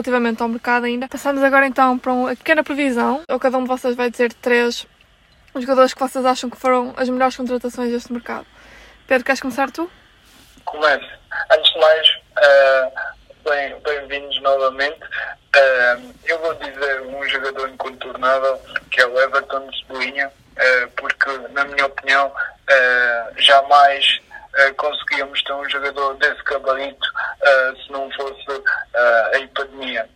relativamente ao mercado ainda. Passamos agora então para uma pequena previsão, ou cada um de vocês vai dizer três jogadores que vocês acham que foram as melhores contratações deste mercado. Pedro, queres começar tu? Comece. Antes de mais, uh, bem-vindos novamente. Uh, eu vou dizer um jogador incontornável, que é o Everton de uh, porque, na minha opinião, jamais conseguíamos ter um jogador desse gabarito se não fosse a epidemia.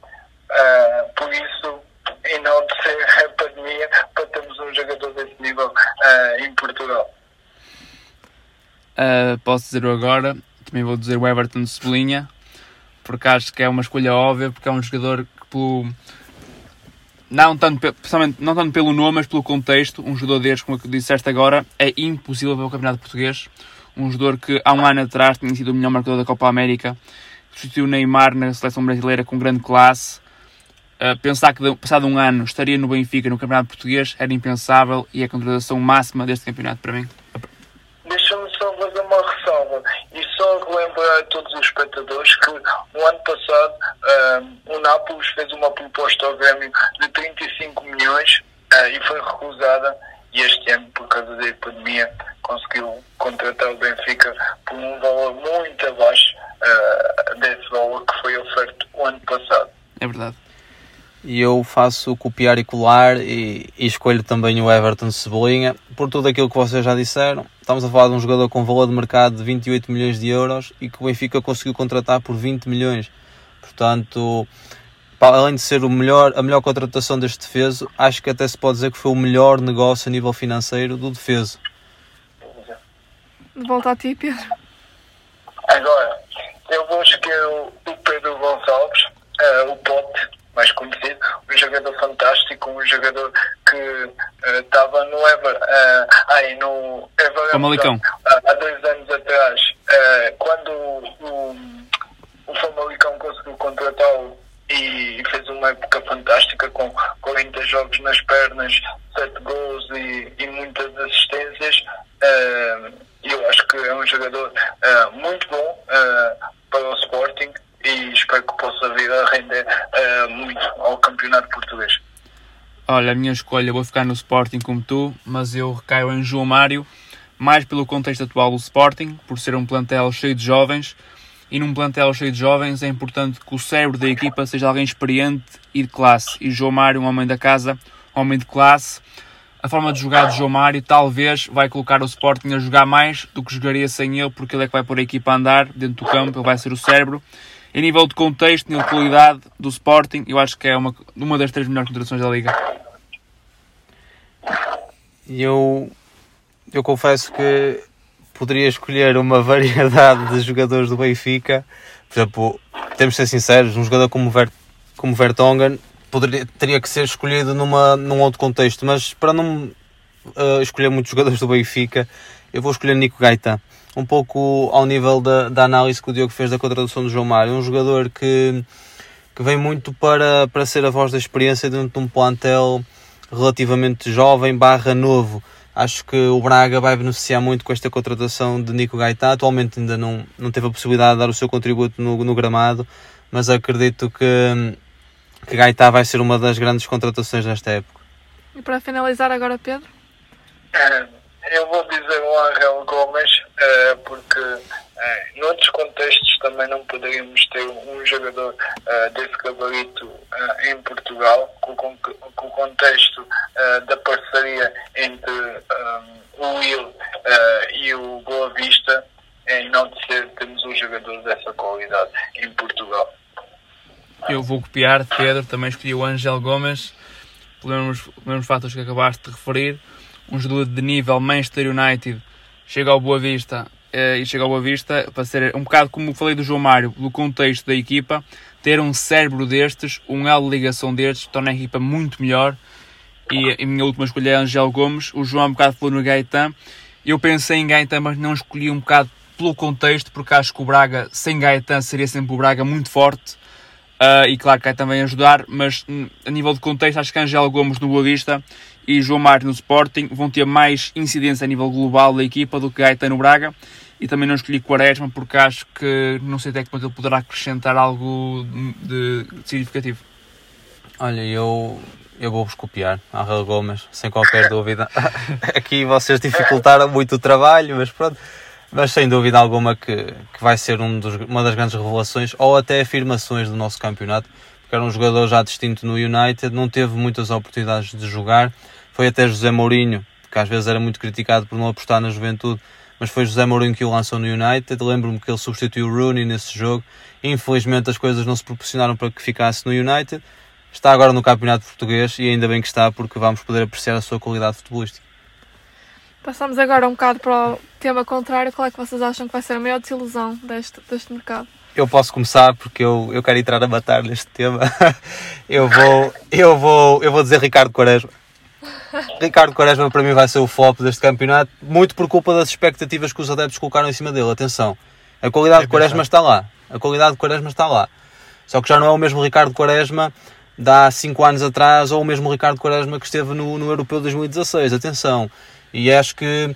por isso, enaltecer a pandemia para termos um jogador desse nível em Portugal. Uh, posso dizer agora, também vou dizer o Everton de Cebolinha, porque acho que é uma escolha óbvia, porque é um jogador que pelo. Não tanto, pessoalmente, não tanto pelo nome, mas pelo contexto, um jogador deste, como disseste agora, é impossível para o Campeonato Português. Um jogador que há um ano atrás tinha sido o melhor marcador da Copa América, substituiu Neymar na seleção brasileira com grande classe. Uh, pensar que passado um ano estaria no Benfica no Campeonato Português era impensável e é a contratação máxima deste campeonato para mim. relembrar a todos os espectadores que no ano passado uh, o Nápoles fez uma proposta ao Grêmio de 35 milhões uh, e foi recusada e este ano, por causa da epidemia, conseguiu contratar o Benfica por um valor muito abaixo uh, desse valor que foi oferto o ano passado. É verdade e eu faço copiar e colar e, e, escolho também o Everton Cebolinha por tudo aquilo que vocês já disseram. Estamos a falar de um jogador com valor de mercado de 28 milhões de euros e que o Benfica conseguiu contratar por 20 milhões. Portanto, além de ser o melhor, a melhor contratação deste defeso, acho que até se pode dizer que foi o melhor negócio a nível financeiro do defeso. Volta a ti, Pedro. Agora, eu vou escolher o Pedro Gonçalves, uh, o Pote mais conhecido, um jogador fantástico, um jogador que estava uh, no Ever, uh, no Ever Famalicão. Uh, há dois anos atrás, uh, quando o, o Famalicão conseguiu contratá-lo e fez uma época fantástica com 40 jogos nas pernas, 7 gols e, e muitas assistências. eu acho que é um jogador muito bom para o Sporting e espero que possa vir a render uh, muito ao campeonato português. Olha, a minha escolha, vou ficar no Sporting como tu, mas eu recaio em João Mário, mais pelo contexto atual do Sporting, por ser um plantel cheio de jovens, e num plantel cheio de jovens é importante que o cérebro da equipa seja alguém experiente e de classe, e João Mário, um homem da casa, um homem de classe, a forma de jogar de João Mário talvez vai colocar o Sporting a jogar mais do que jogaria sem ele, porque ele é que vai pôr a equipa a andar dentro do campo, ele vai ser o cérebro, em nível de contexto, nível de qualidade do Sporting, eu acho que é uma, uma das três melhores contratações da Liga. Eu, eu confesso que poderia escolher uma variedade de jogadores do Benfica. Por exemplo, temos de ser sinceros, um jogador como, Ver, como Vertonghen poderia, teria que ser escolhido numa, num outro contexto, mas para não uh, escolher muitos jogadores do Benfica, eu vou escolher Nico Gaeta um pouco ao nível da, da análise que o Diogo fez da contratação do João Mário. Um jogador que, que vem muito para, para ser a voz da experiência dentro de um plantel relativamente jovem barra novo. Acho que o Braga vai beneficiar muito com esta contratação de Nico Gaeta. Atualmente ainda não, não teve a possibilidade de dar o seu contributo no, no gramado, mas acredito que, que Gaeta vai ser uma das grandes contratações desta época. E para finalizar agora, Pedro? É, eu vou dizer o Angel Gomes, uh, porque uh, noutros contextos também não poderíamos ter um jogador uh, desse gabarito em Portugal, com, o contexto da parceria entre o Will e o Boa Vista, em não ser temos um jogador dessa qualidade em Portugal. Eu vou copiar, Pedro, também escolhi o Angel Gomes, pelos mesmos fatos que acabaste de referir um jogador de nível Manchester United chega ao Boa Vista uh, e chega ao Boa Vista para ser um bocado como falei do João Mário, pelo contexto da equipa, ter um cérebro destes, um elo de ligação destes, torna a equipa muito melhor. E a minha última escolha é Angel Gomes. O João um bocado falou no Gaetan. Eu pensei em Gaetan, mas não escolhi um bocado pelo contexto, porque acho que o Braga sem Gaetan seria sempre o Braga muito forte. Uh, e claro que vai também ajudar, mas hum, a nível de contexto, acho que Angel Gomes no Boa Vista e João Mário no Sporting vão ter mais incidência a nível global da equipa do que Gaeta no Braga. E também não escolhi Quaresma porque acho que não sei até que ponto ele poderá acrescentar algo de, de significativo. Olha, eu, eu vou-vos copiar, Angel Gomes, sem qualquer dúvida. Aqui vocês dificultaram muito o trabalho, mas pronto. Mas sem dúvida alguma que, que vai ser um dos, uma das grandes revelações ou até afirmações do nosso campeonato, porque era um jogador já distinto no United, não teve muitas oportunidades de jogar. Foi até José Mourinho, que às vezes era muito criticado por não apostar na juventude, mas foi José Mourinho que o lançou no United. Lembro-me que ele substituiu o Rooney nesse jogo. Infelizmente as coisas não se proporcionaram para que ficasse no United. Está agora no Campeonato Português e ainda bem que está, porque vamos poder apreciar a sua qualidade futebolística. Passamos agora um bocado para o tema contrário. Qual é que vocês acham que vai ser a maior desilusão deste, deste mercado? Eu posso começar porque eu, eu quero entrar a matar neste tema. eu vou, eu vou, eu vou dizer Ricardo Quaresma. Ricardo Quaresma para mim vai ser o flop deste campeonato, muito por culpa das expectativas que os adeptos colocaram em cima dele. Atenção, a qualidade de Quaresma está lá. A qualidade de Quaresma está lá. Só que já não é o mesmo Ricardo Quaresma de há 5 anos atrás ou o mesmo Ricardo Quaresma que esteve no, no Europeu 2016. Atenção, e acho que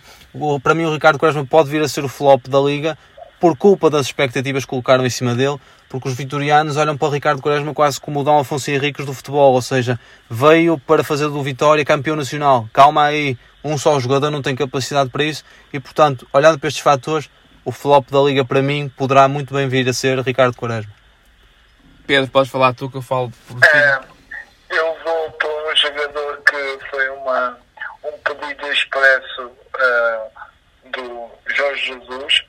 para mim o Ricardo Quaresma pode vir a ser o flop da Liga por culpa das expectativas que colocaram em cima dele, porque os vitorianos olham para o Ricardo Quaresma quase como o Dom Afonso Henriques do futebol, ou seja, veio para fazer do Vitória campeão nacional. Calma aí, um só jogador não tem capacidade para isso e, portanto, olhando para estes fatores, o flop da Liga para mim poderá muito bem vir a ser Ricardo Quaresma. Pedro, podes falar tu que eu falo por ti. É, eu vou para um jogador que foi uma um pedido expresso uh, do Jorge Jesus,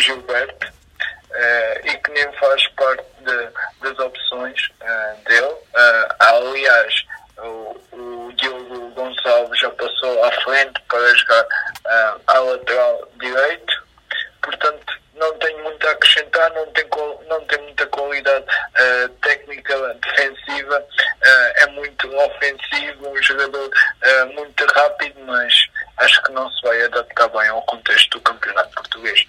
Gilberto, uh, e que nem faz parte de, das opções uh, dele. aliás, o, o Diogo Gonçalves já passou à frente para jogar à lateral direito, portanto não tem muito a acrescentar, não tem, não tem muita qualidade uh, técnica defensiva, uh, é muito ofensivo, um jogador uh, muito rápido, mas acho que não se vai adaptar bem ao contexto do campeonato português.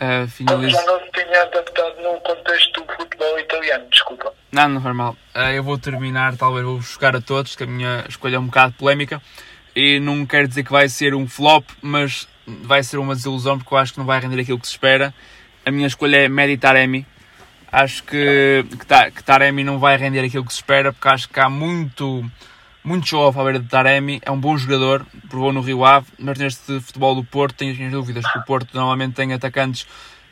Uh, finaliza... Já não se tinha adaptado no contexto do futebol italiano, desculpa. Não, não mal. eu vou terminar, talvez vou buscar a todos, que a minha escolha é um bocado polémica. E não quero dizer que vai ser um flop, mas vai ser uma desilusão porque eu acho que não vai render aquilo que se espera. A minha escolha é Medi Taremi. Acho que, que, Taremi não vai render aquilo que se espera porque acho que há muito, muito show off à beira de Taremi. É um bom jogador, provou no Rio Ave, mas neste futebol do Porto tenho as minhas dúvidas que o Porto normalmente tem atacantes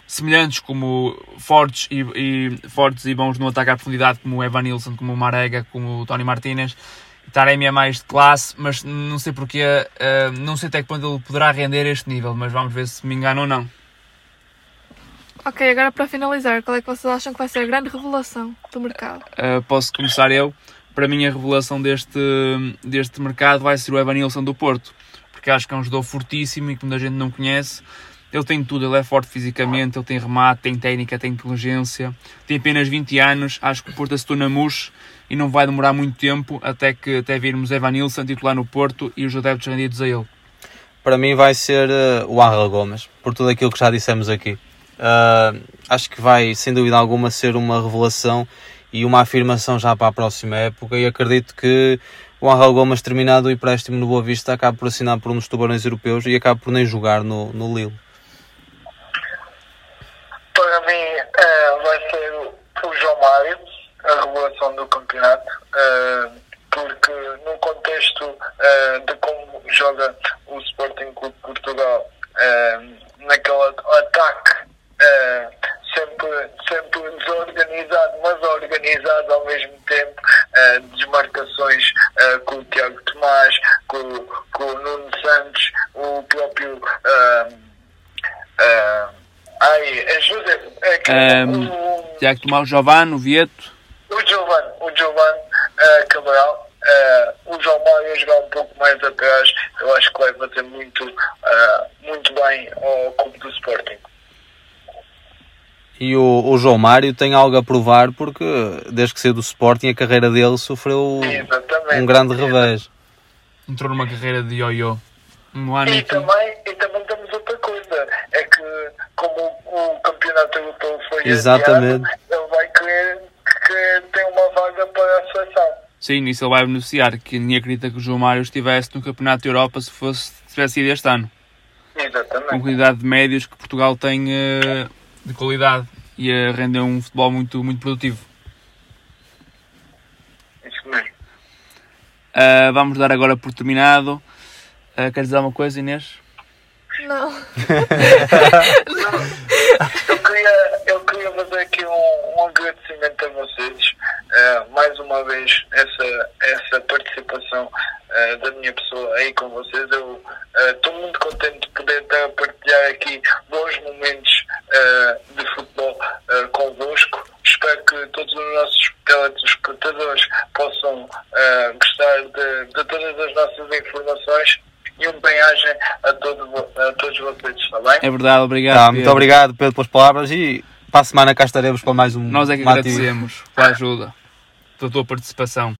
semelhantes como fortes e, e, fortes e bons no ataque à profundidade como o Evan Nilsson, como o Marega, como o Tony Martinez Taremi é mais de classe, mas não sei porque, uh, não sei até que ponto ele poderá render este nível, mas vamos ver se me engano ou não. Ok, agora para finalizar, qual é que vocês acham que vai ser a grande revelação do mercado? Uh, posso começar eu. Para mim, a revelação deste, deste mercado vai ser o Evan Nilsson do Porto, porque acho que é um jogador fortíssimo e que muita gente não conhece. Ele tem tudo, ele é forte fisicamente, ele tem remate, tem técnica, tem inteligência, tem apenas 20 anos. Acho que o Porto acertou na mousse e não vai demorar muito tempo até que até virmos Evan Nilsson titular no Porto e os adeptos rendidos a ele. Para mim vai ser uh, o Ángel Gomes, por tudo aquilo que já dissemos aqui. Uh, acho que vai, sem dúvida alguma, ser uma revelação e uma afirmação já para a próxima época e acredito que o Ángel Gomes, terminado o empréstimo no Boa Vista, acaba por assinar por um dos tubarões europeus e acaba por nem jogar no, no Lille. Para mim uh, vai ser o João Mário a revelação do campeonato, uh, porque no contexto uh, de como joga o Sporting Clube de Portugal, naquele ataque sempre, sempre desorganizado, mas organizado ao mesmo tempo, desmarcações com o Tiago Tomás, com, com o Nuno Santos, o próprio. Ai, ajuda. É um, o, Tiago Tomás, Giovanni, Vieto o Giovanni, o Giovanni uh, Cabral, uh, o João Mário a jogar um pouco mais atrás, eu acho que vai fazer muito, uh, muito bem ao clube do Sporting. E o, o, João Mário tem algo a provar porque desde que saiu do Sporting a carreira dele sofreu Exatamente. um grande revés. Entrou numa carreira de ioiô. Um ano e, também, e também temos outra coisa, é que como o, o campeonato europeu foi Exatamente. Adiado, ele vai querer que tem uma vaga para a seleção. Sim, isso ele vai beneficiar, que ninguém acredita que o João Mário estivesse no Campeonato da Europa se fosse se tivesse ido este ano. Exatamente. Com quantidade de médios que Portugal tem eh, de qualidade e a render um futebol muito, muito produtivo. Isso mesmo. Ah, vamos dar agora por terminado. Ah, queres dizer alguma coisa, Inês? Não. Eu queria, eu queria fazer aqui um, um agradecimento a vocês. eh, mais uma vez, essa, essa participação eh, da minha pessoa aí com vocês. Eu estou muito contente de poder estar a partilhar aqui bons momentos eh, de futebol eh, convosco. Espero que todos os nossos telespectadores possam eh, gostar de, de todas as nossas informações. E um bem-aja a, todo, a todos vocês, está bem? É verdade, obrigado. Tá, Pedro. muito obrigado Pedro pelas palavras e para a semana cá estaremos para mais um. Nós é que agradecemos pela ajuda, pela tua participação.